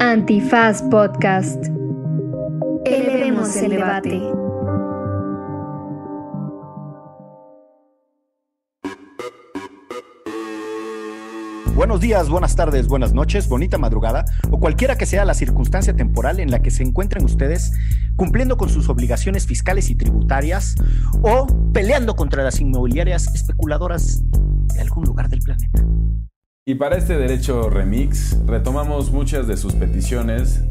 Antifaz Podcast. Elevemos el debate. Buenos días, buenas tardes, buenas noches, bonita madrugada o cualquiera que sea la circunstancia temporal en la que se encuentren ustedes cumpliendo con sus obligaciones fiscales y tributarias o peleando contra las inmobiliarias especuladoras de algún lugar del planeta. Y para este derecho remix retomamos muchas de sus peticiones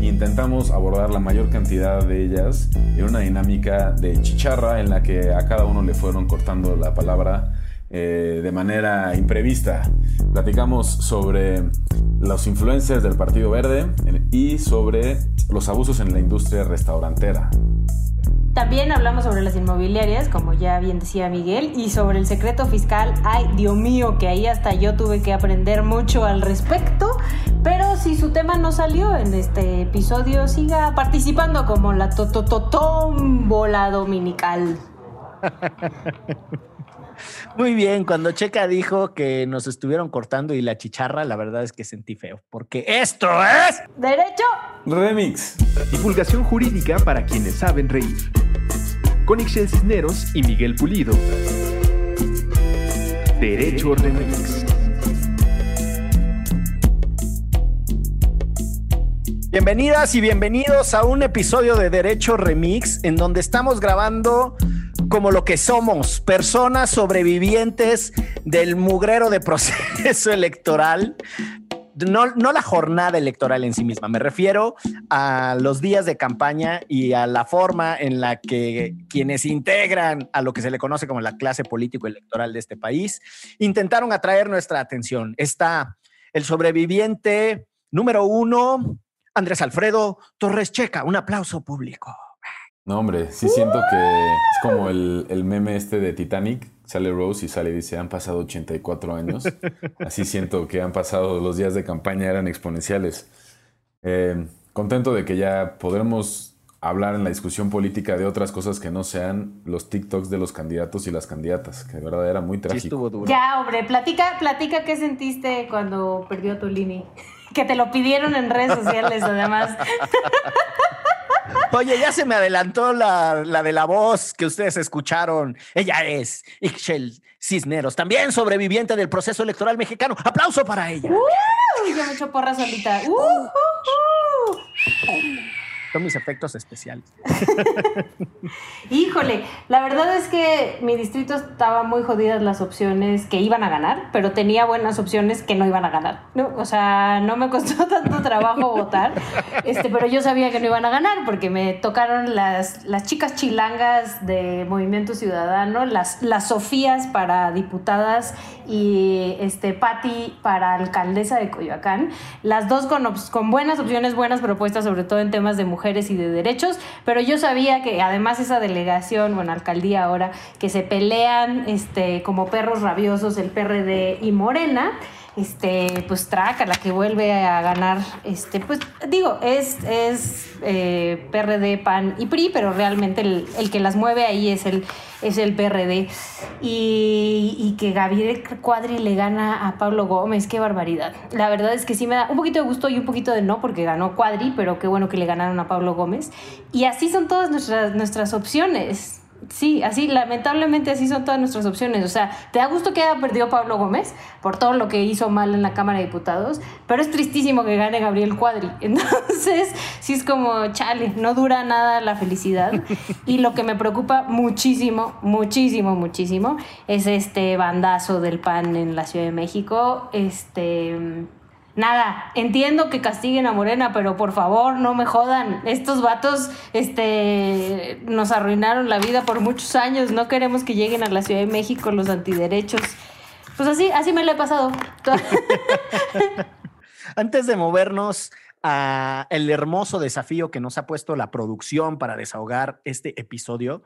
e intentamos abordar la mayor cantidad de ellas en una dinámica de chicharra en la que a cada uno le fueron cortando la palabra eh, de manera imprevista. Platicamos sobre los influencers del Partido Verde y sobre los abusos en la industria restaurantera. También hablamos sobre las inmobiliarias, como ya bien decía Miguel, y sobre el secreto fiscal. Ay, Dios mío, que ahí hasta yo tuve que aprender mucho al respecto. Pero si su tema no salió en este episodio, siga participando como la totototómbola dominical. Muy bien, cuando Checa dijo que nos estuvieron cortando y la chicharra, la verdad es que sentí feo, porque esto es... Derecho. Remix. Divulgación jurídica para quienes saben reír. Con Ixel Cisneros y Miguel Pulido. Derecho Remix. Bienvenidas y bienvenidos a un episodio de Derecho Remix en donde estamos grabando como lo que somos, personas sobrevivientes del mugrero de proceso electoral. No, no, la jornada electoral en sí misma, me refiero a los días de campaña y a la forma en la que quienes integran a lo que se le conoce como la clase político-electoral de este país intentaron atraer nuestra atención. Está el sobreviviente número uno, Andrés Alfredo Torres Checa. Un aplauso público. No, hombre, sí siento que es como el, el, meme este de Titanic. Sale Rose y sale y dice, han pasado 84 años. Así siento que han pasado los días de campaña, eran exponenciales. Eh, contento de que ya podremos hablar en la discusión política de otras cosas que no sean los TikToks de los candidatos y las candidatas, que de verdad era muy trágico. Sí ya, hombre, platica, platica qué sentiste cuando perdió tu Lini. Que te lo pidieron en redes sociales, además. Oye, ya se me adelantó la, la, de la voz que ustedes escucharon. Ella es Ixchel Cisneros, también sobreviviente del proceso electoral mexicano. ¡Aplauso para ella! Uh, yo me echo porra solita. Uh, uh, Son mis efectos especiales. Híjole, la verdad es que mi distrito estaba muy jodidas las opciones que iban a ganar, pero tenía buenas opciones que no iban a ganar. ¿no? O sea, no me costó tanto trabajo votar, este, pero yo sabía que no iban a ganar porque me tocaron las, las chicas chilangas de Movimiento Ciudadano, las, las Sofías para diputadas y este, Patti para alcaldesa de Coyoacán. Las dos con, con buenas opciones, buenas propuestas, sobre todo en temas de mujeres y de derechos, pero yo sabía que además esa delegación, bueno, alcaldía ahora, que se pelean este, como perros rabiosos el PRD y Morena, este, pues Traca, la que vuelve a ganar, este, pues digo, es, es eh, PRD, PAN y PRI, pero realmente el, el, que las mueve ahí es el, es el PRD. Y, y, que Gabriel Cuadri le gana a Pablo Gómez, qué barbaridad. La verdad es que sí me da un poquito de gusto y un poquito de no, porque ganó Cuadri, pero qué bueno que le ganaron a Pablo Gómez. Y así son todas nuestras, nuestras opciones. Sí, así, lamentablemente así son todas nuestras opciones. O sea, te da gusto que haya perdido Pablo Gómez por todo lo que hizo mal en la Cámara de Diputados, pero es tristísimo que gane Gabriel Cuadri. Entonces, sí es como, chale, no dura nada la felicidad. Y lo que me preocupa muchísimo, muchísimo, muchísimo, es este bandazo del PAN en la Ciudad de México. Este Nada, entiendo que castiguen a Morena, pero por favor no me jodan. Estos vatos este, nos arruinaron la vida por muchos años. No queremos que lleguen a la Ciudad de México los antiderechos. Pues así, así me lo he pasado. Antes de movernos a el hermoso desafío que nos ha puesto la producción para desahogar este episodio,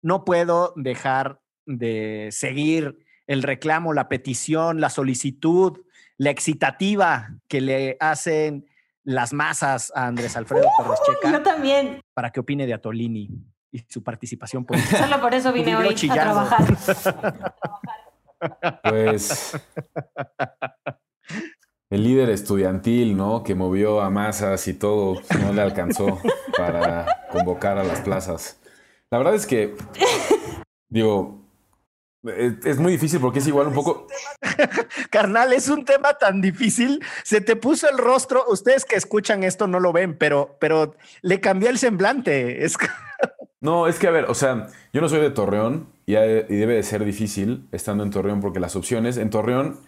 no puedo dejar de seguir el reclamo, la petición, la solicitud la excitativa que le hacen las masas a Andrés Alfredo Torres Checa. Yo también. Para que opine de Atolini y su participación política. Solo por eso vine hoy a trabajar. Pues. el líder estudiantil, ¿no? Que movió a masas y todo, no le alcanzó para convocar a las plazas. La verdad es que, digo, es, es muy difícil porque es igual un poco... Carnal, es un tema tan difícil. Se te puso el rostro. Ustedes que escuchan esto no lo ven, pero, pero le cambió el semblante. Es... No, es que a ver, o sea, yo no soy de Torreón y, debe de ser difícil estando en Torreón porque las opciones en Torreón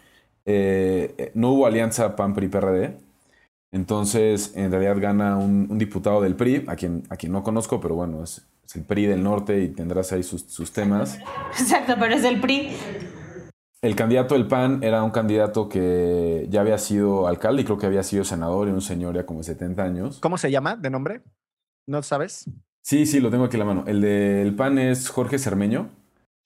eh, no hubo alianza PAN PRI PRD. Entonces, en realidad gana un, un diputado del PRI, a quien, a quien no conozco, pero bueno, es, es el PRI del norte y tendrás ahí sus, sus temas. Exacto, pero es el PRI. El candidato del PAN era un candidato que ya había sido alcalde y creo que había sido senador y un señor ya como de 70 años. ¿Cómo se llama de nombre? ¿No sabes? Sí, sí, lo tengo aquí en la mano. El del PAN es Jorge Cermeño.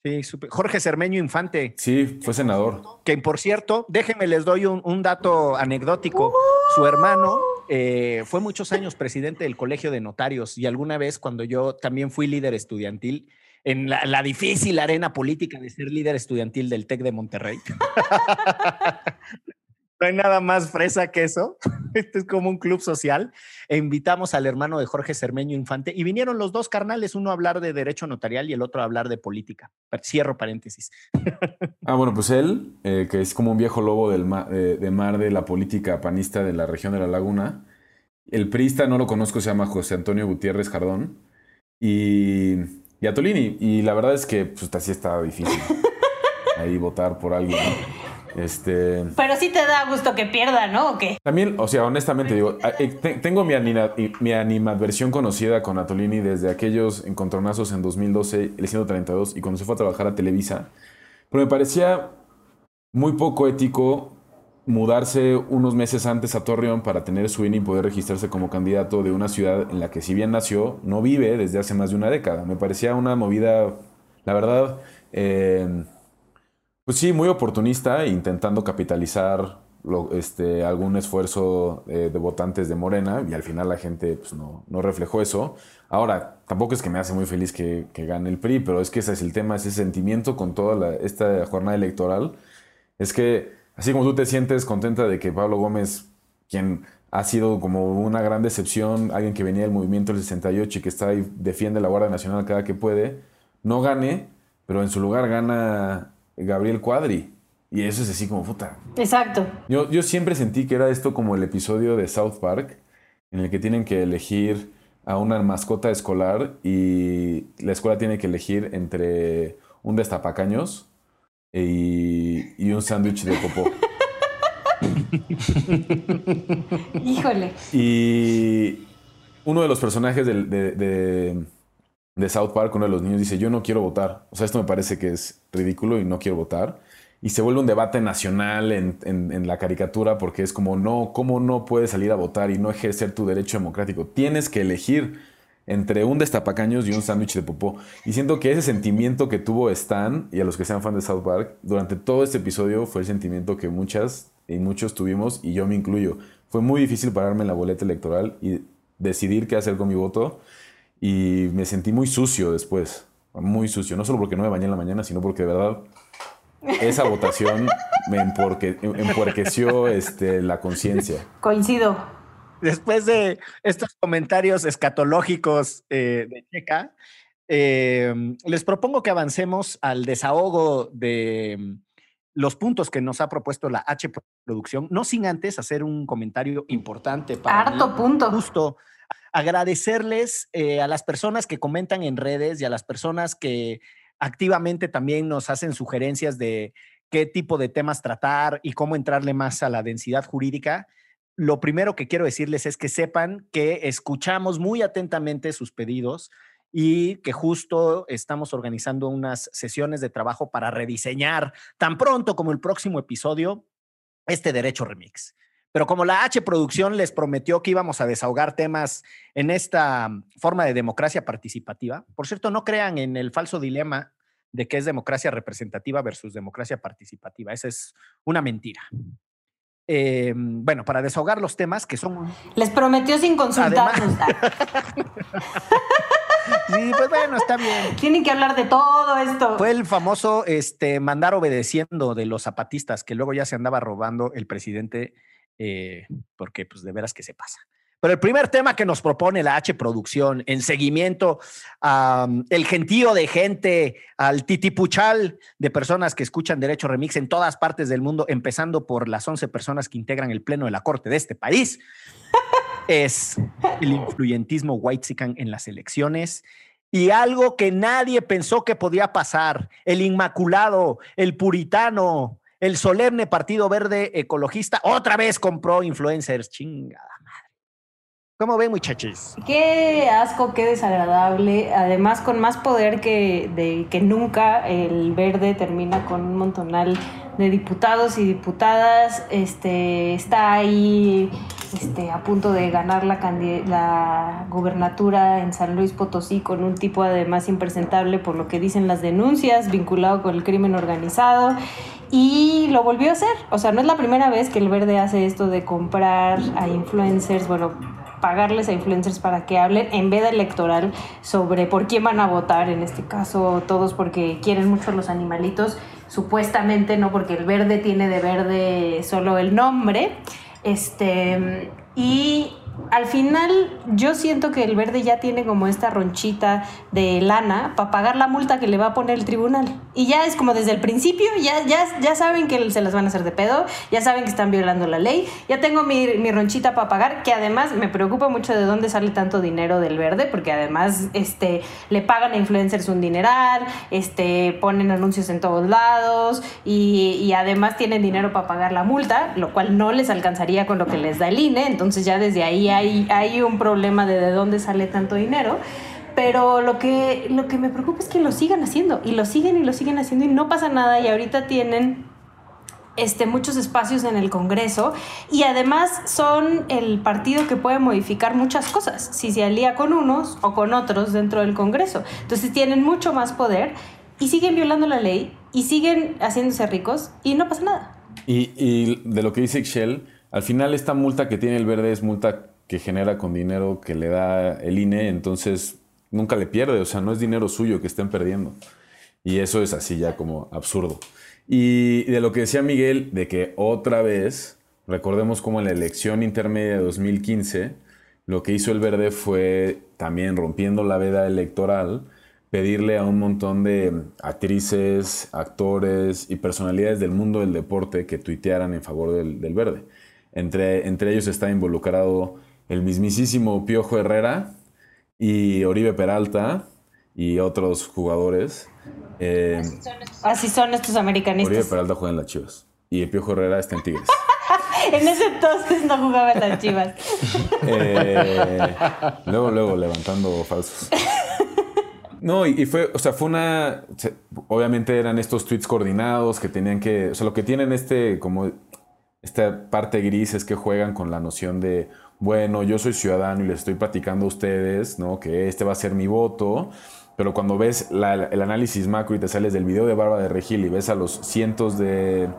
Sí, supe. Jorge Cermeño Infante, Sí, fue senador. que por cierto, déjenme les doy un, un dato anecdótico. Su hermano eh, fue muchos años presidente del Colegio de Notarios y alguna vez cuando yo también fui líder estudiantil en la, la difícil arena política de ser líder estudiantil del TEC de Monterrey. No hay nada más fresa que eso. Este es como un club social. E invitamos al hermano de Jorge Cermeño Infante y vinieron los dos carnales, uno a hablar de derecho notarial y el otro a hablar de política. Cierro paréntesis. Ah, bueno, pues él, eh, que es como un viejo lobo del ma- de mar de la política panista de la región de la Laguna. El priista no lo conozco, se llama José Antonio Gutiérrez Jardón. Y, y a Tolini. Y la verdad es que, pues, así está difícil ahí votar por alguien. ¿no? Este. Pero sí te da gusto que pierda, ¿no? ¿O qué? También, o sea, honestamente digo, tengo mi, mi animadversión conocida con Atolini desde aquellos encontronazos en 2012, el 132, y cuando se fue a trabajar a Televisa. Pero me parecía muy poco ético mudarse unos meses antes a Torreón para tener su INE y poder registrarse como candidato de una ciudad en la que si bien nació, no vive desde hace más de una década. Me parecía una movida, la verdad, eh, pues sí, muy oportunista, intentando capitalizar este, algún esfuerzo eh, de votantes de Morena y al final la gente pues, no, no reflejó eso. Ahora, tampoco es que me hace muy feliz que, que gane el PRI, pero es que ese es el tema, ese sentimiento con toda la- esta jornada electoral. Es que así como tú te sientes contenta de que Pablo Gómez, quien ha sido como una gran decepción, alguien que venía del movimiento del 68 y que está ahí, defiende la Guardia Nacional cada que puede, no gane, pero en su lugar gana Gabriel Cuadri. Y eso es así como puta. Exacto. Yo, yo siempre sentí que era esto como el episodio de South Park, en el que tienen que elegir a una mascota escolar y la escuela tiene que elegir entre un destapacaños y, y un sándwich de popó. Híjole. Y uno de los personajes del- de, de- de South Park, uno de los niños, dice, yo no quiero votar. O sea, esto me parece que es ridículo y no quiero votar. Y se vuelve un debate nacional en, la caricatura porque es como, no, ¿cómo no puedes salir a votar y no ejercer tu derecho democrático? Tienes que elegir entre un destapacaños y un sándwich de popó. Y siento que ese sentimiento que tuvo Stan, y a los que sean fan de South Park, durante todo este episodio fue el sentimiento que muchas y muchos tuvimos, y yo me incluyo. Fue muy difícil pararme en la boleta electoral y decidir qué hacer con mi voto, y me sentí muy sucio después, muy sucio, no solo porque no me bañé en la mañana, sino porque de verdad esa votación me emporque- empuerqueció este, la conciencia. Coincido. Después de estos comentarios escatológicos eh, de Checa, eh, les propongo que avancemos al desahogo de mm, los puntos que nos ha propuesto la H Producción, no sin antes hacer un comentario importante para Harto mí, punto. justo agradecerles eh, a las personas que comentan en redes y a las personas que activamente también nos hacen sugerencias de qué tipo de temas tratar y cómo entrarle más a la densidad jurídica. Lo primero que quiero decirles es que sepan que escuchamos muy atentamente sus pedidos y que justo estamos organizando unas sesiones de trabajo para rediseñar tan pronto como el próximo episodio este derecho remix. Pero como la H Producción les prometió que íbamos a desahogar temas en esta forma de democracia participativa, por cierto, no crean en el falso dilema de que es democracia representativa versus democracia participativa. Esa es una mentira. Eh, bueno, para desahogar los temas que son... Les prometió sin consultarnos. Sí, pues bueno, está bien. Tienen que hablar de todo esto. Fue el famoso este, mandar obedeciendo de los zapatistas que luego ya se andaba robando el presidente eh, porque pues de veras que se pasa. Pero el primer tema que nos propone la H Producción en seguimiento al el gentío de gente, al titipuchal de personas que escuchan Derecho Remix en todas partes del mundo, empezando por las 11 personas que integran el Pleno de la Corte de este país, es el influyentismo whitezican en las elecciones y algo que nadie pensó que podía pasar, el inmaculado, el puritano, el solemne Partido Verde Ecologista, otra vez compró influencers, chingada ¿Cómo ven, muchachos? Qué asco, qué desagradable. Además, con más poder que, de, que nunca, el verde termina con un montonal de diputados y diputadas. Este, está ahí este, a punto de ganar la, la gubernatura en San Luis Potosí con un tipo además impresentable por lo que dicen las denuncias, vinculado con el crimen organizado. Y lo volvió a hacer. O sea, no es la primera vez que el verde hace esto de comprar a influencers, bueno, pagarles a influencers para que hablen en veda electoral sobre por quién van a votar, en este caso todos porque quieren mucho los animalitos, supuestamente no porque el verde tiene de verde solo el nombre. Este, y al final yo siento que el verde ya tiene como esta ronchita de lana para pagar la multa que le va a poner el tribunal. Y ya es como desde el principio, ya, ya, ya saben que se las van a hacer de pedo, ya saben que están violando la ley, ya tengo mi, mi ronchita para pagar, que además me preocupa mucho de dónde sale tanto dinero del verde, porque además este, le pagan a influencers un dineral, este, ponen anuncios en todos lados y, y además tienen dinero para pagar la multa, lo cual no les alcanzaría con lo que les da el INE, entonces ya desde ahí hay, hay un problema de de dónde sale tanto dinero. Pero lo que, lo que me preocupa es que lo sigan haciendo y lo siguen y lo siguen haciendo y no pasa nada y ahorita tienen este, muchos espacios en el Congreso y además son el partido que puede modificar muchas cosas si se alía con unos o con otros dentro del Congreso. Entonces tienen mucho más poder y siguen violando la ley y siguen haciéndose ricos y no pasa nada. Y, y de lo que dice Excel, al final esta multa que tiene el verde es multa que genera con dinero que le da el INE, entonces nunca le pierde, o sea, no es dinero suyo que estén perdiendo. Y eso es así ya como absurdo. Y de lo que decía Miguel, de que otra vez, recordemos como en la elección intermedia de 2015, lo que hizo el verde fue también rompiendo la veda electoral, pedirle a un montón de actrices, actores y personalidades del mundo del deporte que tuitearan en favor del, del verde. Entre, entre ellos está involucrado el mismísimo Piojo Herrera y Oribe Peralta y otros jugadores. Eh, Así son estos americanistas. Oribe Peralta juega en las Chivas y el Piojo Herrera está en Tigres. en ese entonces no jugaba en las Chivas. Eh, luego, luego, levantando falsos. No, y, fue, o sea, fue una. Obviamente eran estos tweets coordinados que tenían que. O sea, lo que tienen este, como. Esta parte gris es que juegan con la noción de bueno, yo soy ciudadano y les estoy platicando a ustedes, ¿no? Que este va a ser mi voto. Pero cuando ves el análisis macro y te sales del video de Barba de Regil y ves a los cientos de,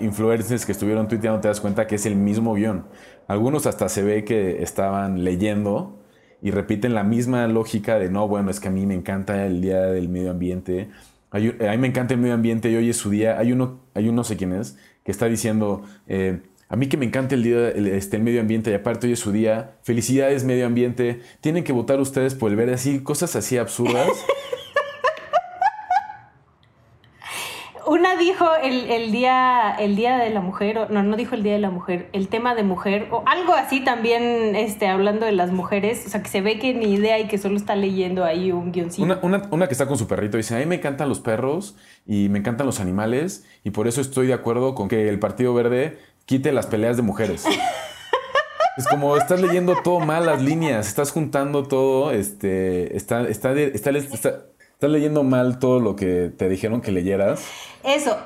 influencers que estuvieron tuiteando, te das cuenta que es el mismo guion. Algunos hasta se ve que estaban leyendo y repiten la misma lógica de no, bueno, es que a mí me encanta el día del medio ambiente. a mí me encanta el medio ambiente y hoy es su día. Hay uno, hay uno no sé quién es, que está diciendo, eh, a mí que me encanta el día el, este, medio ambiente y aparte hoy es su día. Felicidades medio ambiente. Tienen que votar ustedes por el verde así, cosas así absurdas. Una dijo el, día, el día de la mujer, no, no dijo el día de la mujer, el tema de mujer, o algo así también, este, hablando de las mujeres, o sea, que se ve que ni idea y que solo está leyendo ahí un guioncito. Una, una, una que está con su perrito dice, a mí me encantan los perros y me encantan los animales y por eso estoy de acuerdo con que el Partido Verde quite las peleas de mujeres. Es como estás leyendo todo mal las líneas, estás juntando todo, este, está, está, está, estás leyendo mal todo lo que te dijeron que leyeras. Eso,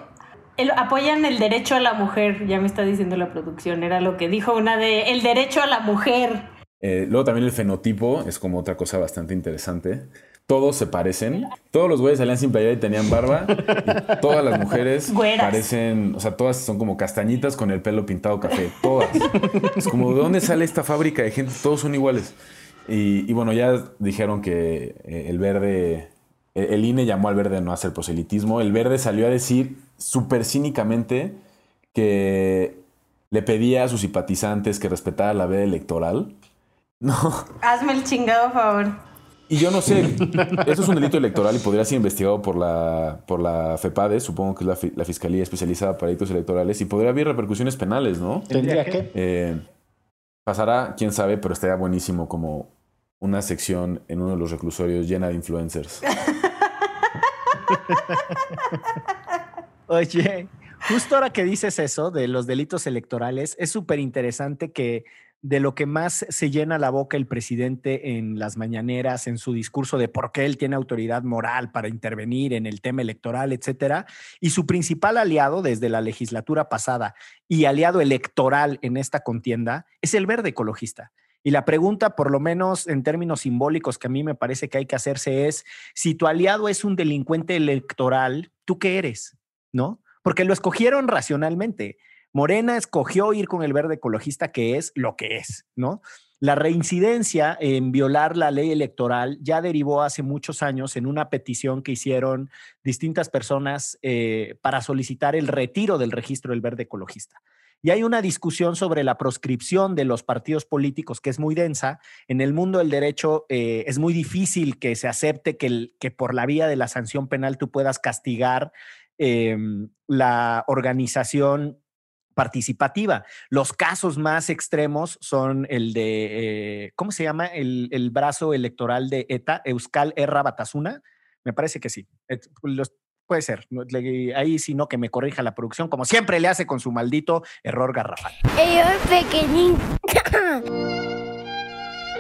apoyan el derecho a la mujer, ya me está diciendo la producción, era lo que dijo una de, el derecho a la mujer. Eh, luego también el fenotipo es como otra cosa bastante interesante todos se parecen. Todos los güeyes salían sin playera y tenían barba. Y todas las mujeres parecen, o sea, todas son como castañitas con el pelo pintado café. Todas. Es como, ¿de dónde sale esta fábrica de gente? Todos son iguales. Y, bueno, ya dijeron que eh, el verde, el INE llamó al verde a no hacer proselitismo. El verde salió a decir súper cínicamente que le pedía a sus simpatizantes que respetara la veda electoral. No. Hazme el chingado favor. Y yo no sé, eso es un delito electoral y podría ser investigado por la, por la FEPADE, supongo que es la, fi- la Fiscalía Especializada para Delitos Electorales, y podría haber repercusiones penales, ¿no? ¿Tendría que? Eh, pasará, quién sabe, pero estaría buenísimo como una sección en uno de los reclusorios llena de influencers. Oye, justo ahora que dices eso de los delitos electorales, es súper interesante que de lo que más se llena la boca el presidente en las mañaneras, en su discurso de por qué él tiene autoridad moral para intervenir en el tema electoral, etcétera, y su principal aliado desde la legislatura pasada y aliado electoral en esta contienda es el verde ecologista. Y la pregunta, por lo menos en términos simbólicos que a mí me parece que hay que hacerse es, si tu aliado es un delincuente electoral, ¿tú qué eres? ¿No? Porque lo escogieron racionalmente. Morena escogió ir con el verde ecologista, que es lo que es, ¿no? La reincidencia en violar la ley electoral ya derivó hace muchos años en una petición que hicieron distintas personas eh, para solicitar el retiro del registro del verde ecologista. Y hay una discusión sobre la proscripción de los partidos políticos que es muy densa. En el mundo del derecho eh, es muy difícil que se acepte que, por la vía de la sanción penal tú puedas castigar eh, la organización participativa. Los casos más extremos son el de, eh, ¿cómo se llama? El, el brazo electoral de ETA, Euskal Erra Batasuna. Me parece que sí. Los- puede ser. Ahí sí no que me corrija la producción, como siempre le hace con su maldito error garrafal.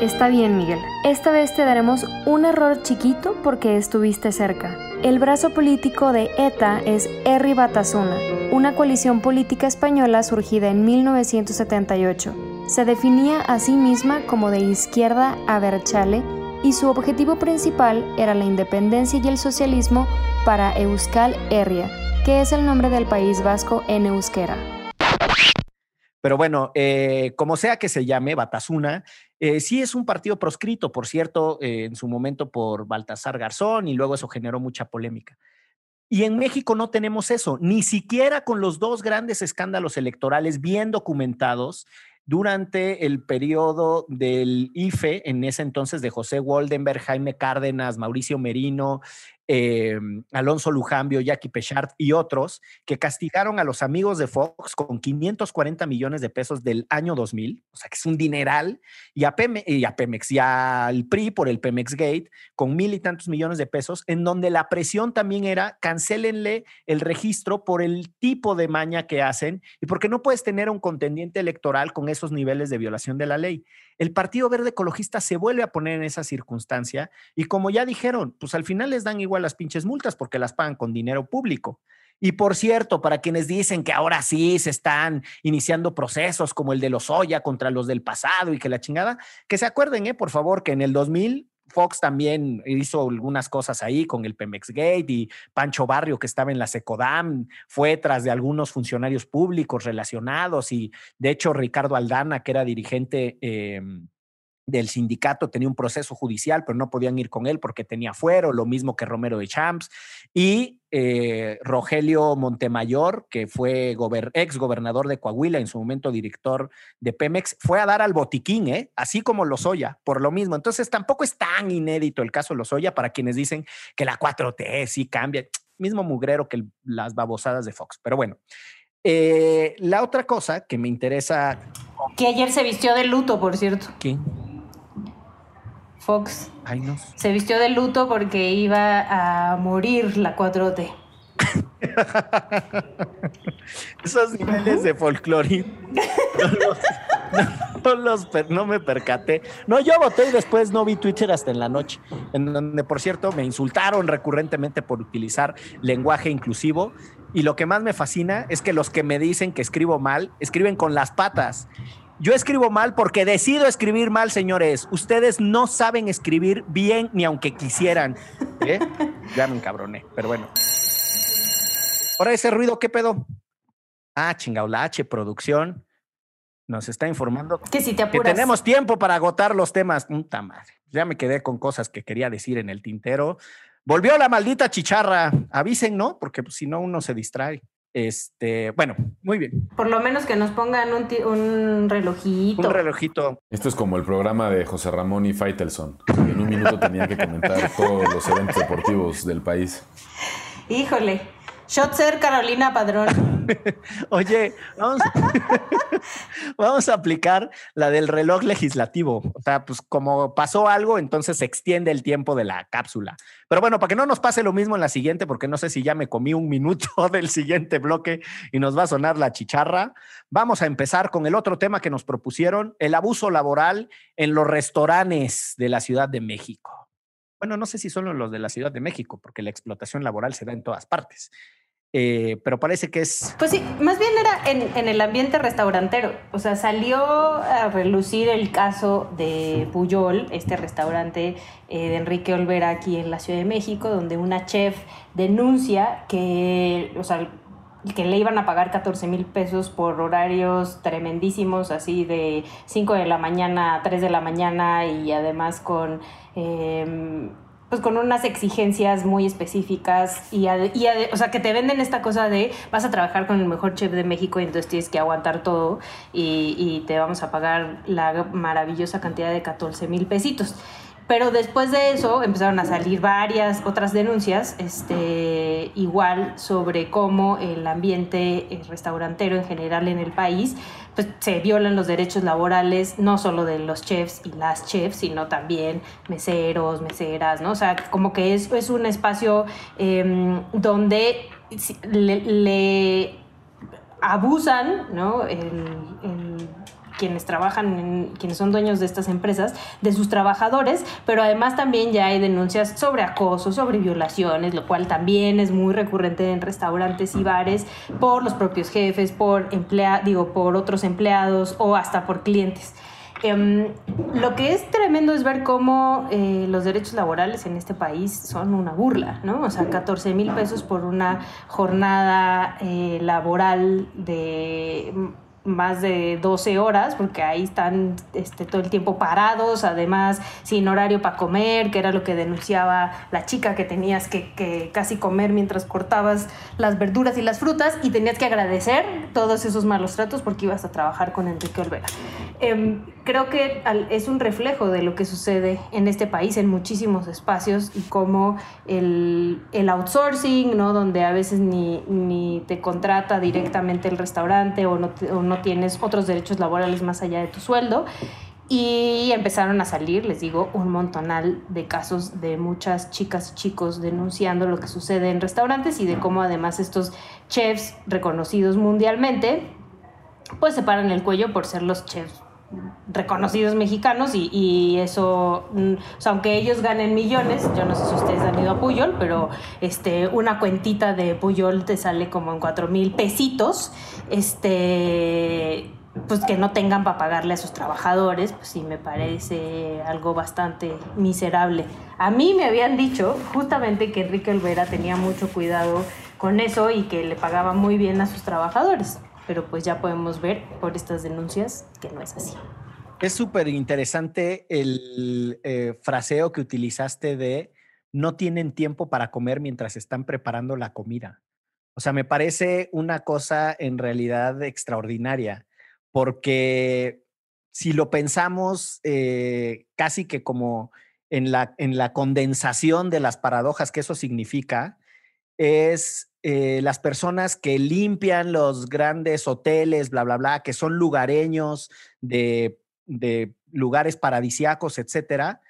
Está bien, Miguel. Esta vez te daremos un error chiquito porque estuviste cerca. El brazo político de ETA es Erri Batasuna, una coalición política española surgida en 1978. Se definía a sí misma como de izquierda a Berchale y su objetivo principal era la independencia y el socialismo para Euskal Herria, que es el nombre del País Vasco en euskera. Pero bueno, eh, como sea que se llame, Batasuna, eh, sí es un partido proscrito, por cierto, eh, en su momento por Baltasar Garzón y luego eso generó mucha polémica. Y en México no tenemos eso, ni siquiera con los dos grandes escándalos electorales bien documentados durante el periodo del IFE, en ese entonces de José Woldenberg, Jaime Cárdenas, Mauricio Merino, eh, Alonso Lujambio, Jackie Pechart y otros, que castigaron a los amigos de Fox con 540 millones de pesos del año 2000, o sea que es un dineral, y a, Peme- y a Pemex y al PRI por el Pemex Gate con mil y tantos millones de pesos, en donde la presión también era cancélenle el registro por el tipo de maña que hacen y porque no puedes tener un contendiente electoral con esos niveles de violación de la ley. El Partido Verde Ecologista se vuelve a poner en esa circunstancia y como ya dijeron, pues al final les dan igual las pinches multas porque las pagan con dinero público. Y por cierto, para quienes dicen que ahora sí se están iniciando procesos como el de los Oya contra los del pasado y que la chingada, que se acuerden, eh, por favor, que en el 2000 Fox también hizo algunas cosas ahí con el Pemex Gate y Pancho Barrio, que estaba en la Secodam, fue tras de algunos funcionarios públicos relacionados y de hecho Ricardo Aldana, que era dirigente eh, del sindicato, tenía un proceso judicial, pero no podían ir con él porque tenía fuero, lo mismo que Romero de Champs y eh, Rogelio Montemayor, que fue gober ex gobernador de Coahuila, en su momento director de Pemex, fue a dar al botiquín, ¿eh? así como Lozoya, por lo mismo. Entonces tampoco es tan inédito el caso Lozoya para quienes dicen que la 4T sí cambia, mismo mugrero que las babosadas de Fox. Pero bueno, eh, la otra cosa que me interesa... Que ayer se vistió de luto, por cierto. ¿Quién? Fox. Ay, no. Se vistió de luto porque iba a morir la 4T. Esos niveles de folclorismo. No, los- no- los no me percaté. No, yo voté y después no vi Twitter hasta en la noche, en donde, por cierto, me insultaron recurrentemente por utilizar lenguaje inclusivo. Y lo que más me fascina es que los que me dicen que escribo mal, escriben con las patas. Yo escribo mal porque decido escribir mal, señores. Ustedes no saben escribir bien ni aunque quisieran. ¿eh? Ya me encabroné, pero bueno. Ahora ese ruido, ¿qué pedo? Ah, chingao, la H producción nos está informando Que si te que tenemos tiempo para agotar los temas. Puta madre. Ya me quedé con cosas que quería decir en el tintero. Volvió la maldita chicharra. Avisen, ¿no? Porque pues, si no, uno se distrae. Este, bueno, muy bien. Por lo menos que nos pongan un, un relojito. Un relojito. Esto es como el programa de José Ramón y Faitelson. En un minuto tenía que comentar todos los eventos deportivos del país. Híjole. Shotzer Carolina Padrón. Oye, vamos, a aplicar la del reloj legislativo. O sea, pues como pasó algo, entonces se extiende el tiempo de la cápsula. Pero bueno, para que no nos pase lo mismo en la siguiente, porque no sé si ya me comí un minuto del siguiente bloque y nos va a sonar la chicharra, vamos a empezar con el otro tema que nos propusieron, el abuso laboral en los restaurantes de la Ciudad de México. Bueno, no sé si solo los de la Ciudad de México, porque la explotación laboral se da en todas partes. Eh, pero parece que es... Pues sí, más bien era en, el ambiente restaurantero. O sea, salió a relucir el caso de Puyol, este restaurante eh, de Enrique Olvera aquí en la Ciudad de México, donde una chef denuncia que, o sea, que le iban a pagar 14 mil pesos por horarios tremendísimos, así de 5 de la mañana a 3 de la mañana y además con... Eh, pues con unas exigencias muy específicas y, o sea, que te venden esta cosa de vas a trabajar con el mejor chef de México y entonces tienes que aguantar todo y, y te vamos a pagar la maravillosa cantidad de 14 mil pesitos. Pero después de eso empezaron a salir varias otras denuncias, este, igual sobre cómo el ambiente eh, restaurantero en general en el país, pues se violan los derechos laborales, no solo de los chefs y las chefs, sino también meseros, meseras, ¿no? O sea, como que es, es un espacio em, donde le, abusan, ¿no? el quienes trabajan, quienes son dueños de estas empresas, de sus trabajadores, pero además también ya hay denuncias sobre acoso, sobre violaciones, lo cual también es muy recurrente en restaurantes y bares por los propios jefes, por emplea, digo, por otros empleados o hasta por clientes. Em, lo que es tremendo es ver cómo eh, los derechos laborales en este país son una burla, ¿no? O sea, 14 mil pesos por una jornada eh, laboral de más de 12 horas, porque ahí están este, todo el tiempo parados, además sin horario para comer, que era lo que denunciaba la chica, que tenías que, que, casi comer mientras cortabas las verduras y las frutas y tenías que agradecer todos esos malos tratos porque ibas a trabajar con Enrique Olvera. Em, creo que es un reflejo de lo que sucede en este país en muchísimos espacios y como el, outsourcing, ¿no? donde a veces ni, te contrata directamente el restaurante o no, o no tienes otros derechos laborales más allá de tu sueldo. Y empezaron a salir, les digo, un montonal de casos de muchas chicas y chicos denunciando lo que sucede en restaurantes y de cómo además estos chefs reconocidos mundialmente pues se paran el cuello por ser los chefs reconocidos mexicanos y, eso, mm, aunque ellos ganen millones, yo no sé si ustedes han ido a Puyol, pero este, una cuentita de Puyol te sale como en cuatro mil pesitos, este, pues que no tengan para pagarle a sus trabajadores, pues sí me parece algo bastante miserable. A mí me habían dicho justamente que Enrique Olvera tenía mucho cuidado con eso y que le pagaba muy bien a sus trabajadores pero pues ya podemos ver por estas denuncias que no es así. Es súper interesante el eh, fraseo que utilizaste de no tienen tiempo para comer mientras están preparando la comida. O sea, me parece una cosa en realidad extraordinaria, porque si lo pensamos eh, casi que como en la, en la condensación de las paradojas que eso significa, es eh, las personas que limpian los grandes hoteles, bla, bla, bla, que son lugareños de, lugares paradisiacos, etcétera,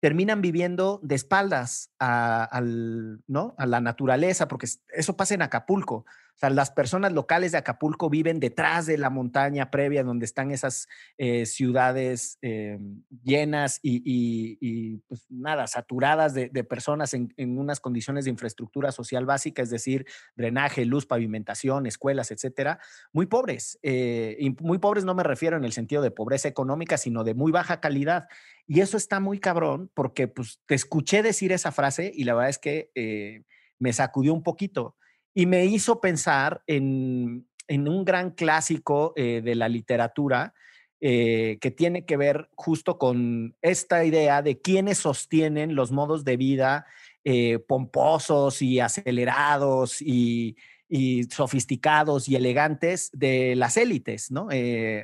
terminan viviendo de espaldas al, ¿no? a la naturaleza, porque eso pasa en Acapulco. Sea, las personas locales de Acapulco viven detrás de la montaña previa donde están esas eh, ciudades eh, llenas y, pues nada, saturadas de, personas en, unas condiciones de infraestructura social básica, es decir, drenaje, luz, pavimentación, escuelas, etcétera, muy pobres. Eh, y muy pobres no me refiero en el sentido de pobreza económica, sino de muy baja calidad. Y eso está muy cabrón porque pues te escuché decir esa frase y la verdad es que me sacudió un poquito y me hizo pensar en, un gran clásico eh, de la literatura eh, que tiene que ver justo con esta idea de quiénes sostienen los modos de vida eh, pomposos y acelerados y, sofisticados y elegantes de las élites,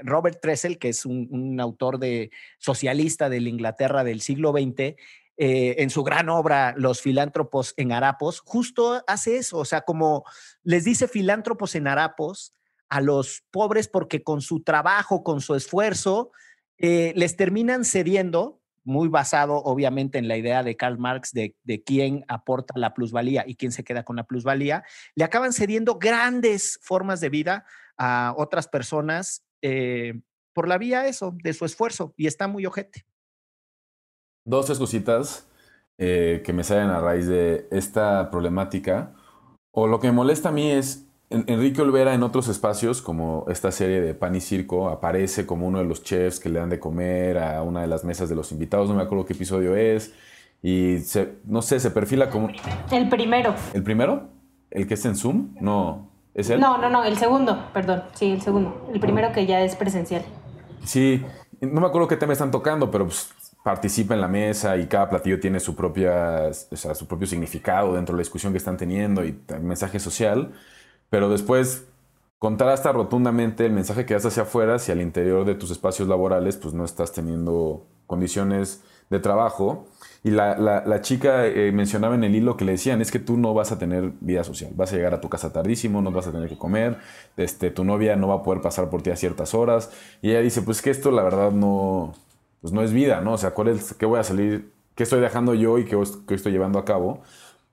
Robert Tressel, que es un, autor de socialista de la Inglaterra del siglo XX, eh, en su gran obra Los filántropos en harapos, justo hace eso, o sea, como les dice filántropos en harapos a los pobres porque con su trabajo, con su esfuerzo, eh, les terminan cediendo muy basado obviamente en la idea de Karl Marx de, quién aporta la plusvalía y quién se queda con la plusvalía, le acaban cediendo grandes formas de vida a otras personas eh, por la vía eso, de su esfuerzo, y está muy ojete. Dos, tres cositas eh, que me salen a raíz de esta problemática, o lo que me molesta a mí es Enrique Olvera en otros espacios, como esta serie de Pan y Circo, aparece como uno de los chefs que le dan de comer a una de las mesas de los invitados, no me acuerdo qué episodio es, y no sé, se perfila como... El primero. ¿El primero? ¿El que es en Zoom? No, ¿es él? No, no, no, el segundo, perdón, sí, el segundo, el primero que ya es presencial. Sí, no me acuerdo qué tema están tocando, pero pues, participa en la mesa y cada platillo tiene su, propia, su propio significado dentro de la discusión que están teniendo y mensaje social pero después contrasta rotundamente el mensaje que das hacia afuera si al interior de tus espacios laborales pues no estás teniendo condiciones de trabajo. Y la, la, chica eh, mencionaba en el hilo que le decían, es que tú no vas a tener vida social, vas a llegar a tu casa tardísimo, no vas a tener que comer, este, tu novia no va a poder pasar por ti a ciertas horas. Y ella dice, pues que esto la verdad no, pues no es vida, ¿no? O sea, ¿cuál es, ¿qué voy a salir? ¿Qué estoy dejando yo y qué, estoy llevando a cabo?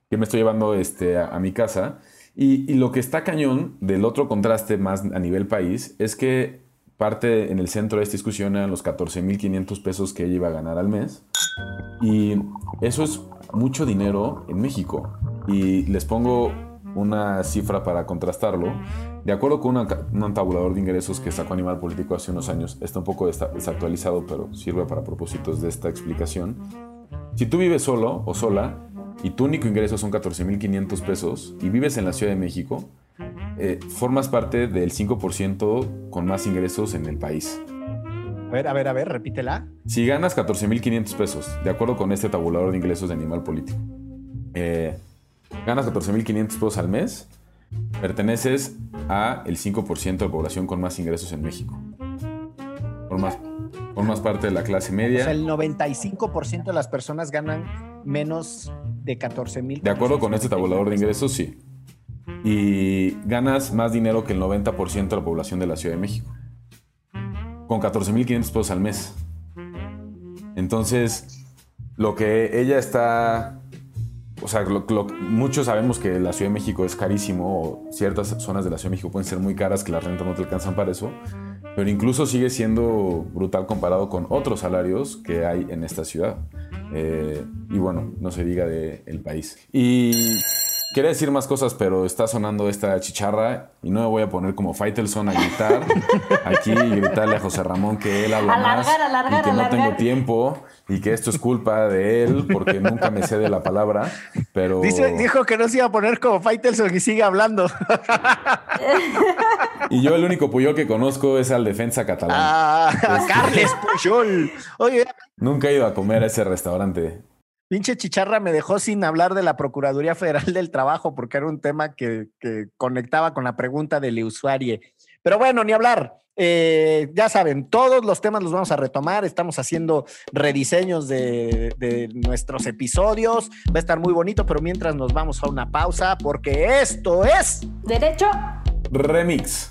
¿Qué me estoy llevando este, a mi casa? Y, lo que está cañón del otro contraste más a nivel país es que parte en el centro de esta discusión eran los 14.500 pesos que ella iba a ganar al mes. Y eso es mucho dinero en México. Y les pongo una cifra para contrastarlo. De acuerdo con un tabulador de ingresos que sacó Animal Político hace unos años, está un poco desactualizado, pero sirve para propósitos de esta explicación. Si tú vives solo o sola, y tu único ingreso son 14.500 pesos y vives en la Ciudad de México, eh, formas parte del 5% con más ingresos en el país. A ver, a ver, a ver, repítela. Si ganas 14.500 pesos, de acuerdo con este tabulador de ingresos de Animal Político, eh, ganas 14.500 pesos al mes, perteneces a el 5% de la población con más ingresos en México. Formas, formas parte de la clase media. O sea, el 95% de las personas ganan menos de 14 mil. De acuerdo con este tabulador de ingresos, sí. Y ganas más dinero que el 90% de la población de la Ciudad de México. Con 14 mil 500 pesos al mes. Entonces, lo que ella está... O sea, muchos sabemos que la Ciudad de México es carísimo, o ciertas zonas de la Ciudad de México pueden ser muy caras, que las rentas no te alcanzan para eso, pero incluso sigue siendo brutal comparado con otros salarios que hay en esta ciudad. Eh, y bueno, no se diga del el país. Y quería decir más cosas, pero está sonando esta chicharra y no me voy a poner como Faitelson a gritar aquí y gritarle a José Ramón que él habla más y que no tengo tiempo y que esto es culpa de él porque nunca me cede la palabra, pero... dijo que no se iba a poner como Faitelson y sigue hablando. y yo el único Puyol que conozco es al defensa catalán. Ah, Carles Puyol. Oye, Nunca he ido a comer a ese restaurante. Pinche chicharra me dejó sin hablar de la Procuraduría Federal del Trabajo porque era un tema que, conectaba con la pregunta del usuario. Pero bueno, ni hablar. Eh, ya saben, todos los temas los vamos a retomar. Estamos haciendo rediseños de, de, nuestros episodios. Va a estar muy bonito, pero mientras nos vamos a una pausa porque esto es... Derecho. Remix.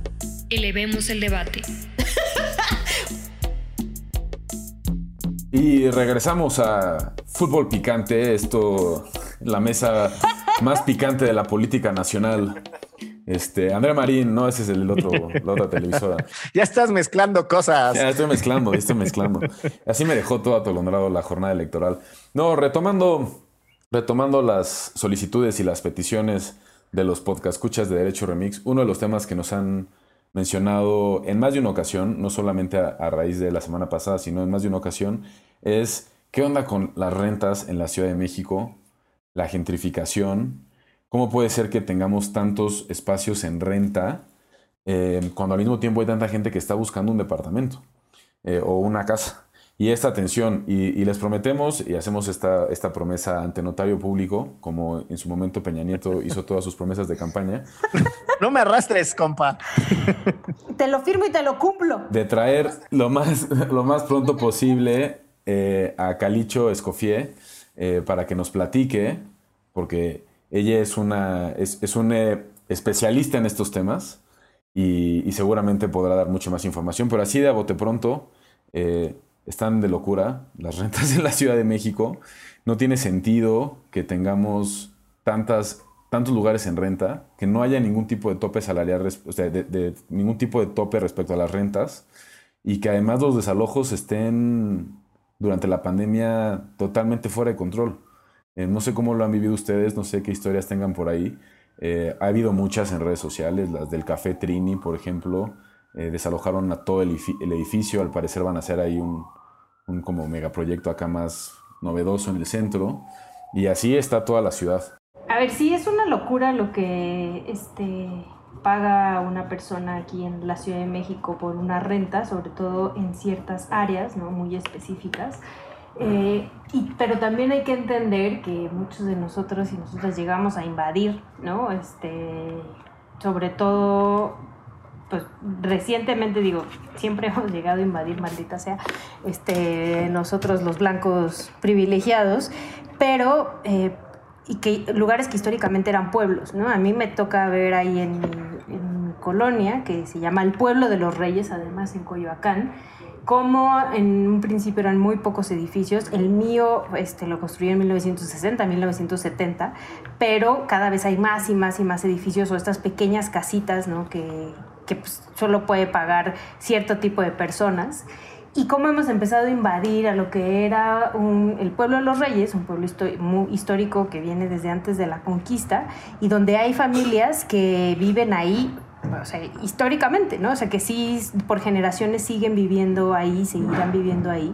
Elevemos el debate. Y regresamos a fútbol picante, esto, la mesa más picante de la política nacional. Este, Andrea Marín, no, ese es el otro, la otra televisora. Ya estás mezclando cosas. Ya estoy mezclando, estoy mezclando. Así me dejó todo atolondrado la jornada electoral. No, retomando, retomando las solicitudes y las peticiones de los podcast escuchas de Derecho Remix, uno de los temas que nos han mencionado en más de una ocasión, no solamente a, raíz de la semana pasada, sino en más de una ocasión, es qué onda con las rentas en la Ciudad de México, la gentrificación, cómo puede ser que tengamos tantos espacios en renta eh, cuando al mismo tiempo hay tanta gente que está buscando un departamento eh, o una casa. Y esta atención, y, les prometemos y hacemos esta, esta promesa ante notario público, como en su momento Peña Nieto hizo todas sus promesas de campaña. No me arrastres, compa. Te lo firmo y te lo cumplo. De traer lo más, lo más pronto posible eh, a Calicho Escofié eh, para que nos platique, porque ella es una es, es un eh, especialista en estos temas y, y, seguramente podrá dar mucha más información. Pero así de a bote pronto están de locura las rentas en la Ciudad de México. No tiene sentido que tengamos tantas, tantos lugares en renta, que no haya ningún tipo de tope salarial, o sea, ningún tipo de tope respecto a las rentas, y que además los desalojos estén durante la pandemia totalmente fuera de control. Eh, no sé cómo lo han vivido ustedes, no sé qué historias tengan por ahí. Eh, ha habido muchas en redes sociales, las del Café Trini, por ejemplo, eh, desalojaron a todo el, edificio, al parecer van a hacer ahí un, un como megaproyecto acá más novedoso en el centro, y así está toda la ciudad. A ver, sí es una locura lo que este, paga una persona aquí en la Ciudad de México por una renta, sobre todo en ciertas áreas ¿no? muy específicas. Eh, y, pero también hay que entender que muchos de nosotros y nosotras llegamos a invadir, ¿no? Este, sobre todo pues recientemente digo, siempre hemos llegado a invadir, maldita sea, este, nosotros los blancos privilegiados, pero eh, y que lugares que históricamente eran pueblos, ¿no? A mí me toca ver ahí en, en Colonia, que se llama el Pueblo de los Reyes, además en Coyoacán, como en un principio eran muy pocos edificios. El mío este, lo construí en 1960, 1970, pero cada vez hay más y más y más edificios o estas pequeñas casitas ¿no? que, que pues, solo puede pagar cierto tipo de personas. Y cómo hemos empezado a invadir a lo que era el pueblo de los reyes, un pueblo muy histórico que viene desde antes de la conquista, y donde hay familias que viven ahí históricamente, ¿no? O sea, que sí, por generaciones siguen viviendo ahí, seguirán viviendo ahí.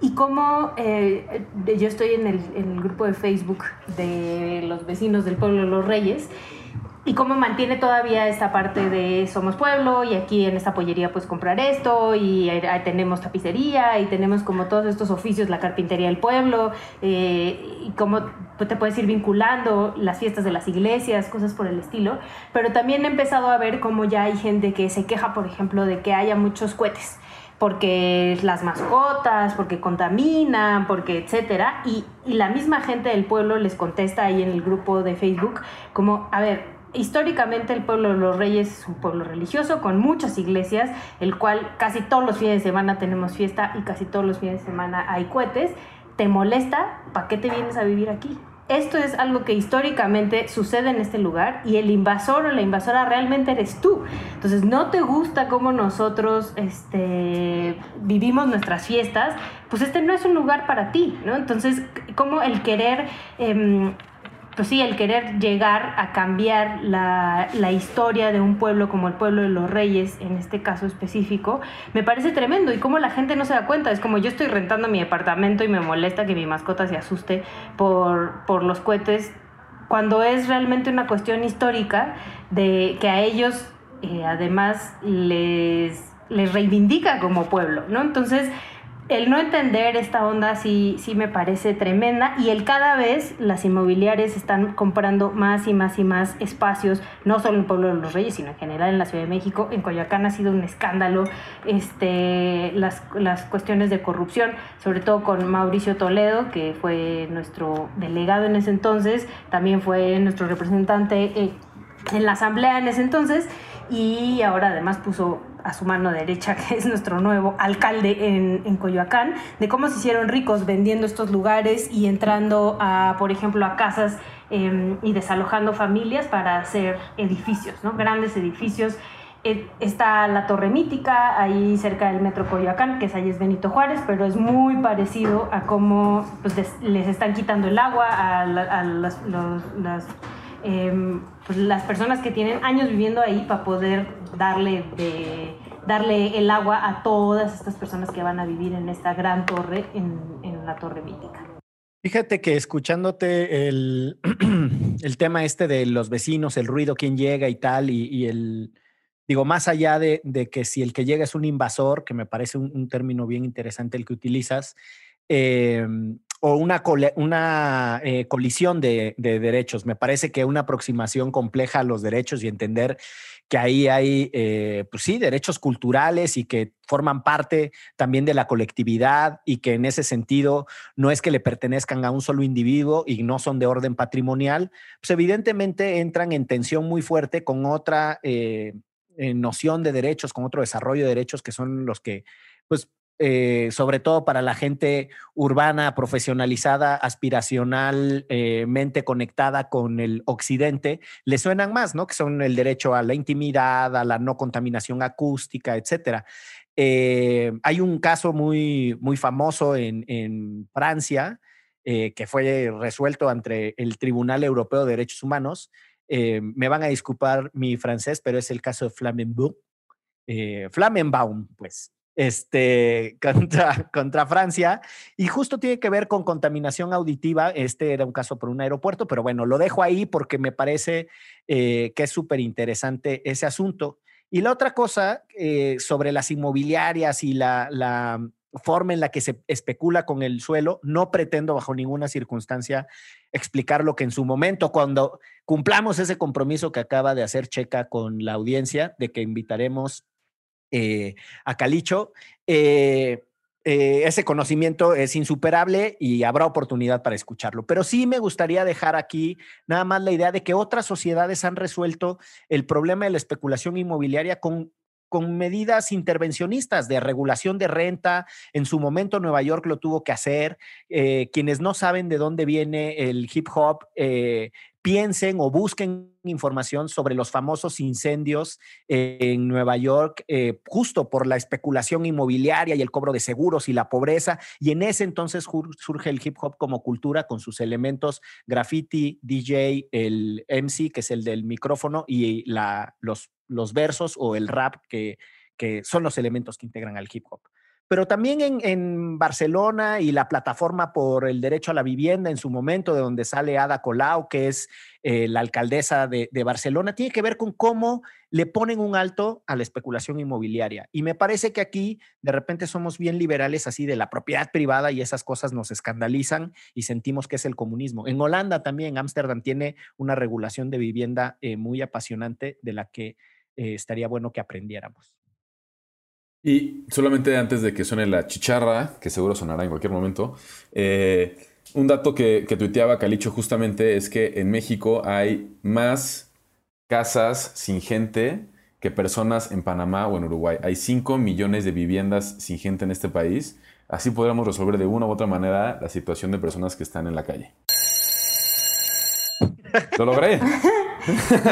Y cómo eh, yo estoy en el, grupo de Facebook de los vecinos del pueblo de los Reyes y cómo mantiene todavía esta parte de somos pueblo y aquí en esta pollería puedes comprar esto y tenemos tapicería y tenemos como todos estos oficios, la carpintería del pueblo eh, y cómo te puedes ir vinculando las fiestas de las iglesias, cosas por el estilo. Pero también he empezado a ver cómo ya hay gente que se queja, por ejemplo, de que haya muchos cohetes porque las mascotas, porque contaminan, porque etcétera. Y, y la misma gente del pueblo les contesta ahí en el grupo de Facebook como, a ver, históricamente el pueblo de los reyes es un pueblo religioso con muchas iglesias, el cual casi todos los fines de semana tenemos fiesta y casi todos los fines de semana hay cohetes. ¿Te molesta? ¿Para qué te vienes a vivir aquí? Esto es algo que históricamente sucede en este lugar y el invasor o la invasora realmente eres tú. Entonces, no te gusta cómo nosotros este, vivimos nuestras fiestas, pues este no es un lugar para ti, ¿no? Entonces, como el querer... Em, pues sí, el querer llegar a cambiar la, la, historia de un pueblo como el pueblo de los reyes, en este caso específico, me parece tremendo. Y cómo la gente no se da cuenta. Es como yo estoy rentando mi apartamento y me molesta que mi mascota se asuste por, por los cohetes, cuando es realmente una cuestión histórica de que a ellos eh, además les, les reivindica como pueblo, ¿no? Entonces, el no entender esta onda sí, sí me parece tremenda y el cada vez las inmobiliarias están comprando más y más y más espacios, no solo en el Pueblo de los Reyes, sino en general en la Ciudad de México. En Coyoacán ha sido un escándalo este, las, las cuestiones de corrupción, sobre todo con Mauricio Toledo, que fue nuestro delegado en ese entonces, también fue nuestro representante eh, en la asamblea en ese entonces y ahora además puso a su mano derecha, que es nuestro nuevo alcalde en, en, Coyoacán, de cómo se hicieron ricos vendiendo estos lugares y entrando a, por ejemplo, a casas em, y desalojando familias para hacer edificios, ¿no? grandes edificios. Eh, está la Torre Mítica, ahí cerca del Metro Coyoacán, que es ahí Benito Juárez, pero es muy parecido a cómo pues, les están quitando el agua a, a las, los, las em, pues, las personas que tienen años viviendo ahí para poder darle, de, darle el agua a todas estas personas que van a vivir en esta gran torre, en, la torre mítica. Fíjate que escuchándote el, el, tema este de los vecinos, el ruido, quién llega y tal, y, el, digo, más allá de, de, que si el que llega es un invasor, que me parece un, un término bien interesante el que utilizas, eh, o una, una eh, colisión de, derechos. Me parece que una aproximación compleja a los derechos y entender que ahí hay, eh, pues sí, derechos culturales y que forman parte también de la colectividad y que en ese sentido no es que le pertenezcan a un solo individuo y no son de orden patrimonial, pues evidentemente entran en tensión muy fuerte con otra eh, noción de derechos, con otro desarrollo de derechos que son los que pues eh, sobre todo para la gente urbana, profesionalizada, aspiracionalmente eh, conectada con el occidente, le suenan más, ¿no? Que son el derecho a la intimidad, a la no contaminación acústica, etcétera. Eh, hay un caso muy, muy famoso en, Francia que fue resuelto ante el Tribunal Europeo de Derechos Humanos. me van a disculpar mi francés, pero es el caso de Flamenbaum. Flamenbaum, pues este, contra, Francia y justo tiene que ver con contaminación auditiva. Este era un caso por un aeropuerto, pero bueno, lo dejo ahí porque me parece eh, que es súper interesante ese asunto. Y la otra cosa eh, sobre las inmobiliarias y la, la forma en la que se especula con el suelo, no pretendo bajo ninguna circunstancia explicar lo que en su momento, cuando cumplamos ese compromiso que acaba de hacer Checa con la audiencia, de que invitaremos eh, a Calicho. Eh, eh, ese conocimiento es insuperable y habrá oportunidad para escucharlo. Pero sí me gustaría dejar aquí nada más la idea de que otras sociedades han resuelto el problema de la especulación inmobiliaria con con medidas intervencionistas de regulación de renta. En su momento Nueva York lo tuvo que hacer. quienes no saben de dónde viene el hip hop, piensen o busquen información sobre los famosos incendios en Nueva York, eh, justo por la especulación inmobiliaria y el cobro de seguros y la pobreza. Y en ese entonces surge el hip hop como cultura con sus elementos graffiti, DJ, el MC, que es el del micrófono, y la, los, los versos o el rap, que, que son los elementos que integran al hip hop pero también en, Barcelona y la plataforma por el derecho a la vivienda en su momento, de donde sale Ada Colau, que es eh, la alcaldesa de, Barcelona, tiene que ver con cómo le ponen un alto a la especulación inmobiliaria. Y me parece que aquí de repente somos bien liberales así de la propiedad privada y esas cosas nos escandalizan y sentimos que es el comunismo. En Holanda también, Ámsterdam tiene una regulación de vivienda eh, muy apasionante de la que eh, estaría bueno que aprendiéramos. Y solamente antes de que suene la chicharra, que seguro sonará en cualquier momento, eh, un dato que, que tuiteaba Calicho justamente es que en México hay más casas sin gente que personas en Panamá o en Uruguay. Hay 5 millones de viviendas sin gente en este país. Así podríamos resolver de una u otra manera la situación de personas que están en la calle. Lo logré.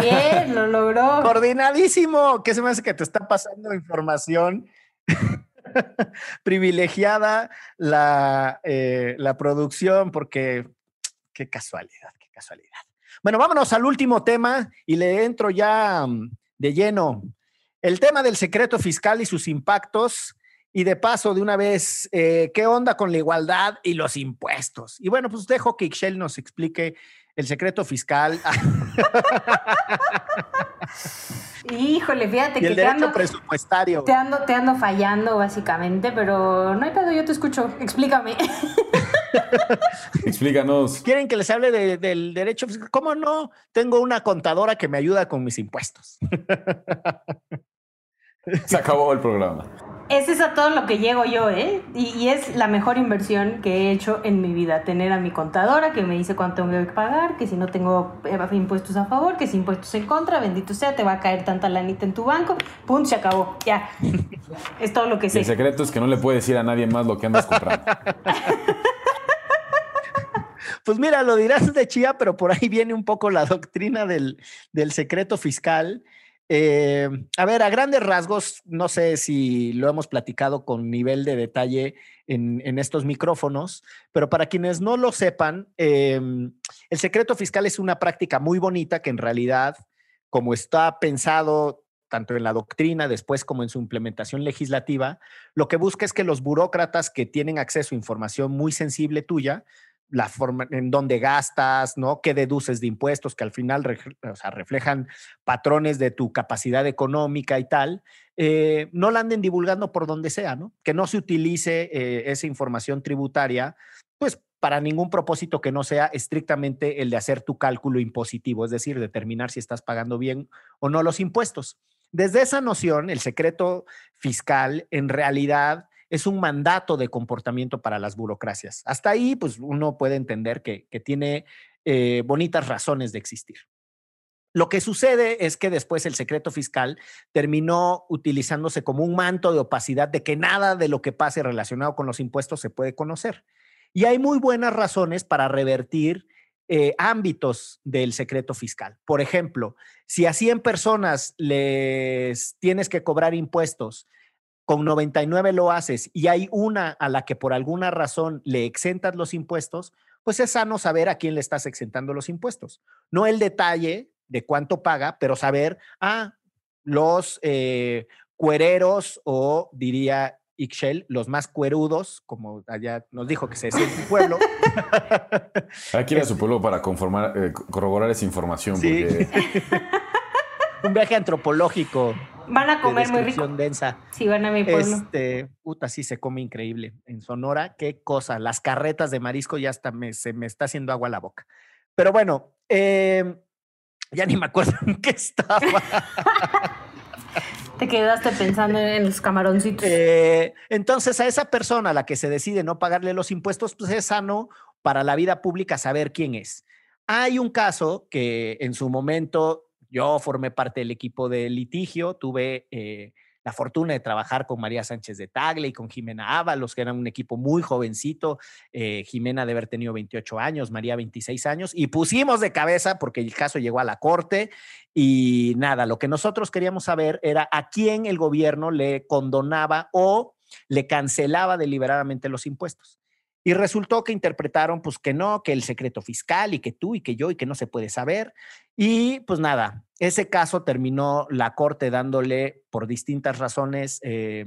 Bien, lo logró. Coordinadísimo. ¿Qué se me hace que te está pasando información privilegiada la, eh, la producción, porque qué casualidad, qué casualidad. Bueno, vámonos al último tema y le entro ya mm, de lleno. El tema del secreto fiscal y sus impactos. Y de paso, de una vez, eh, ¿qué onda con la igualdad y los impuestos? Y bueno, pues dejo que Ixchel nos explique el secreto fiscal. Híjole, fíjate que el te ando, presupuestario. Te ando, te ando fallando, básicamente, pero no hay pedo, yo te escucho. Explícame. Explícanos. ¿Quieren que les hable del derecho fiscal? ¿Cómo no? Tengo una contadora que me ayuda con mis impuestos. Se acabó el programa. Ese es a todo lo que llego yo, ¿eh? Y, es la mejor inversión que he hecho en mi vida. Tener a mi contadora que me dice cuánto tengo que pagar, que si no tengo eh, impuestos a favor, que si impuestos en contra, bendito sea, te va a caer tanta lanita en tu banco. Pum, se acabó. Ya. es todo lo que sé. el secreto es que no le puedes decir a nadie más lo que andas comprando. Pues mira, lo dirás de chía, pero por ahí viene un poco la doctrina del, del secreto fiscal Eh, a ver, a grandes rasgos, no sé si lo hemos platicado con nivel de detalle en, estos micrófonos, pero para quienes no lo sepan, em, el secreto fiscal es una práctica muy bonita que en realidad, como está pensado tanto en la doctrina, después como en su implementación legislativa, lo que busca es que los burócratas que tienen acceso a información muy sensible tuya, la forma en donde gastas, ¿no? ¿Qué deduces de impuestos que al final reflejan patrones de tu capacidad económica y tal? Eh, no la anden divulgando por donde sea, ¿no? Que no se utilice eh, esa información tributaria, pues para ningún propósito que no sea estrictamente el de hacer tu cálculo impositivo, es decir, determinar si estás pagando bien o no los impuestos. Desde esa noción, el secreto fiscal en realidad es un mandato de comportamiento para las burocracias. Hasta ahí, pues uno puede entender que, tiene eh, bonitas razones de existir. Lo que sucede es que después el secreto fiscal terminó utilizándose como un manto de opacidad de que nada de lo que pase relacionado con los impuestos se puede conocer. Y hay muy buenas razones para revertir eh, ámbitos del secreto fiscal. Por ejemplo, si a 100 personas les tienes que cobrar impuestos con 99 lo haces y hay una a la que por alguna razón le exentas los impuestos, pues es sano saber a quién le estás exentando los impuestos. No el detalle de cuánto paga, pero saber, ah, los eh, cuereros o diría Ixchel, los más cuerudos, como allá nos dijo que se decía en su pueblo. Aquí a su pueblo para conformar, eh, corroborar esa información. Un viaje antropológico Van a comer muy rico. densa. Sí, van a mi pueblo. Este, puta, sí se come increíble. En Sonora, qué cosa. Las carretas de marisco ya hasta me, se me está haciendo agua a la boca. Pero bueno, em, ya ni me acuerdo en qué estaba. Te quedaste pensando en los camaroncitos. Eh, entonces, a esa persona a la que se decide no pagarle los impuestos, pues es sano para la vida pública saber quién es. Hay un caso que en su momento yo formé parte del equipo de litigio, tuve eh, la fortuna de trabajar con María Sánchez de Tagle y con Jimena Ábalos, que eran un equipo muy jovencito, eh, Jimena de haber tenido 28 años, María 26 años, y pusimos de cabeza porque el caso llegó a la corte y nada, lo que nosotros queríamos saber era a quién el gobierno le condonaba o le cancelaba deliberadamente los impuestos. Y resultó que interpretaron pues que no, que el secreto fiscal y que tú y que yo y que no se puede saber. Y pues nada, ese caso terminó la corte dándole por distintas razones eh,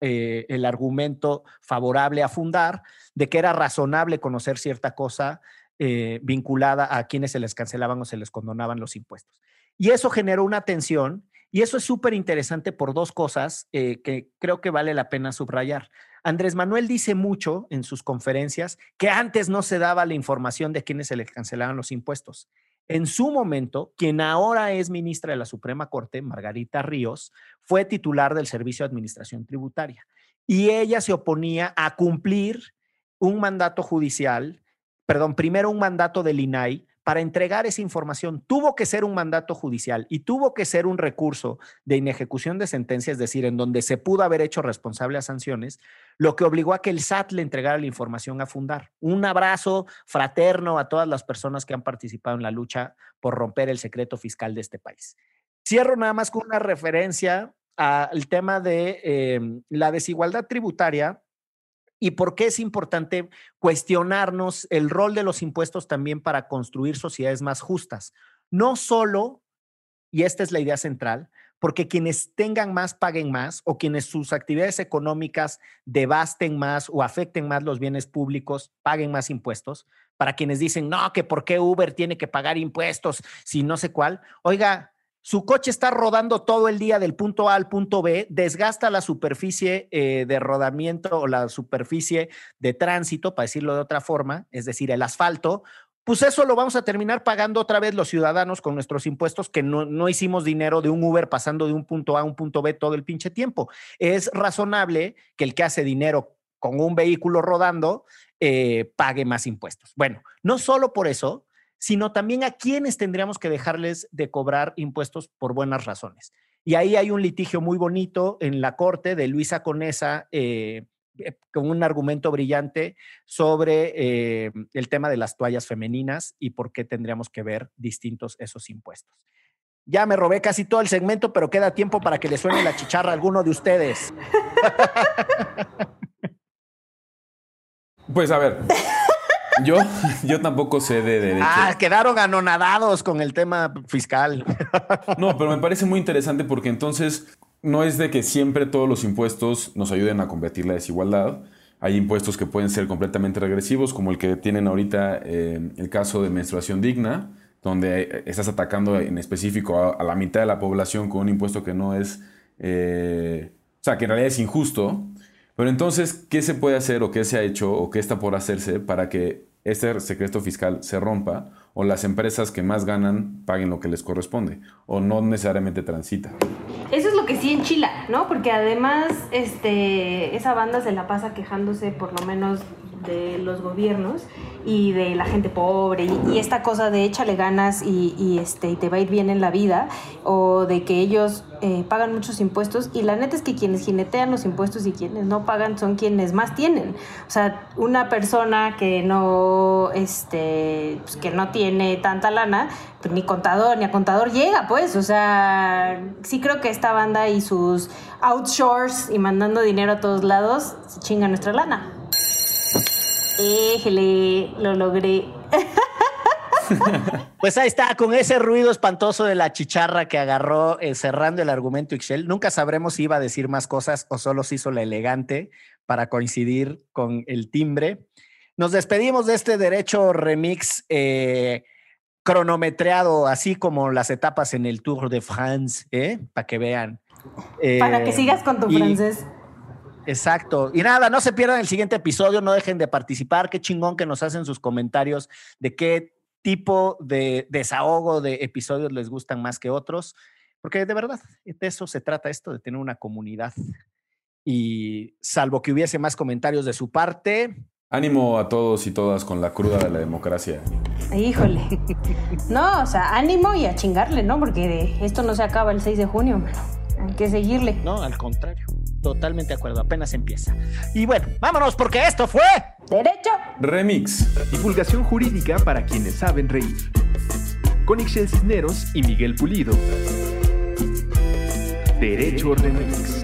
eh, el argumento favorable a fundar de que era razonable conocer cierta cosa eh, vinculada a quienes se les cancelaban o se les condonaban los impuestos. Y eso generó una tensión y eso es súper interesante por dos cosas que creo que vale la pena subrayar. Andrés Manuel dice mucho en sus conferencias que antes no se daba la información de quienes se les cancelaban los impuestos. En su momento, quien ahora es ministra de la Suprema Corte, Margarita Ríos, fue titular del Servicio de Administración Tributaria y ella se oponía a cumplir un mandato judicial, perdón, primero un mandato del INAI para entregar esa información tuvo que ser un mandato judicial y tuvo que ser un recurso de inejecución de sentencia, es decir, en donde se pudo haber hecho responsable a sanciones, lo que obligó a que el SAT le entregara la información a fundar. Un abrazo fraterno a todas las personas que han participado en la lucha por romper el secreto fiscal de este país. Cierro nada más con una referencia al tema de eh, la desigualdad tributaria y por qué es importante cuestionarnos el rol de los impuestos también para construir sociedades más justas. No solo, y esta es la idea central, porque quienes tengan más paguen más o quienes sus actividades económicas devasten más o afecten más los bienes públicos paguen más impuestos. Para quienes dicen, no, que por qué Uber tiene que pagar impuestos si no sé cuál. Oiga, su coche está rodando todo el día del punto A al punto B, desgasta la superficie eh, de rodamiento o la superficie de tránsito, para decirlo de otra forma, es decir, el asfalto, pues eso lo vamos a terminar pagando otra vez los ciudadanos con nuestros impuestos, que no, no, hicimos dinero de un Uber pasando de un punto A a un punto B todo el pinche tiempo. Es razonable que el que hace dinero con un vehículo rodando eh, pague más impuestos. Bueno, no solo por eso, sino también a quienes tendríamos que dejarles de cobrar impuestos por buenas razones. Y ahí hay un litigio muy bonito en la corte de Luisa Conesa, eh, eh, con un argumento brillante sobre eh, el tema de las toallas femeninas y por qué tendríamos que ver distintos esos impuestos. Ya me robé casi todo el segmento, pero queda tiempo para que le suene la chicharra a alguno de ustedes. Pues a ver, yo, yo tampoco sé de derecho. Ah, quedaron anonadados con el tema fiscal. No, pero me parece muy interesante porque entonces no es de que siempre todos los impuestos nos ayuden a combatir la desigualdad. Hay impuestos que pueden ser completamente regresivos, como el que tienen ahorita eh, el caso de menstruación digna, donde estás atacando en específico a, a la mitad de la población con un impuesto que no es, eh, o sea, que en realidad es injusto. Pero entonces, ¿qué se puede hacer o qué se ha hecho o qué está por hacerse para que este secreto fiscal se rompa o las empresas que más ganan paguen lo que les corresponde o no necesariamente transita? Eso es lo que sí enchila, ¿no? Porque además este, esa banda se la pasa quejándose por lo menos de los gobiernos y de la gente pobre y, esta cosa de échale ganas y, y, este, y te va a ir bien en la vida o de que ellos eh, pagan muchos impuestos y la neta es que quienes jinetean los impuestos y quienes no pagan son quienes más tienen. O sea, una persona que no, este, pues, que no tiene tanta lana, pues ni contador ni a contador llega, pues. O sea, sí creo que esta banda y sus outshores y mandando dinero a todos lados se chinga nuestra lana. Éjele, lo logré. Pues ahí está, con ese ruido espantoso de la chicharra que agarró eh, cerrando el argumento Ixchel. Nunca sabremos si iba a decir más cosas o solo se hizo la elegante para coincidir con el timbre. Nos despedimos de este derecho remix eh, cronometreado, así como las etapas en el Tour de France, ¿eh? para que vean. para que sigas con tu y- francés. Exacto. Y nada, no se pierdan el siguiente episodio, no dejen de participar. Qué chingón que nos hacen sus comentarios de qué tipo de desahogo de episodios les gustan más que otros. Porque de verdad, de eso se trata esto, de tener una comunidad. Y salvo que hubiese más comentarios de su parte, Ánimo a todos y todas con la cruda de la democracia. Híjole. No, o sea, ánimo y a chingarle, ¿no? Porque esto no se acaba el 6 de junio. Hay que seguirle. no, al contrario. Totalmente de acuerdo, apenas empieza. Y bueno, vámonos porque esto fue... Derecho. Remix. Divulgación jurídica para quienes saben reír. Con Ixel Cisneros y Miguel Pulido. Derecho Remix.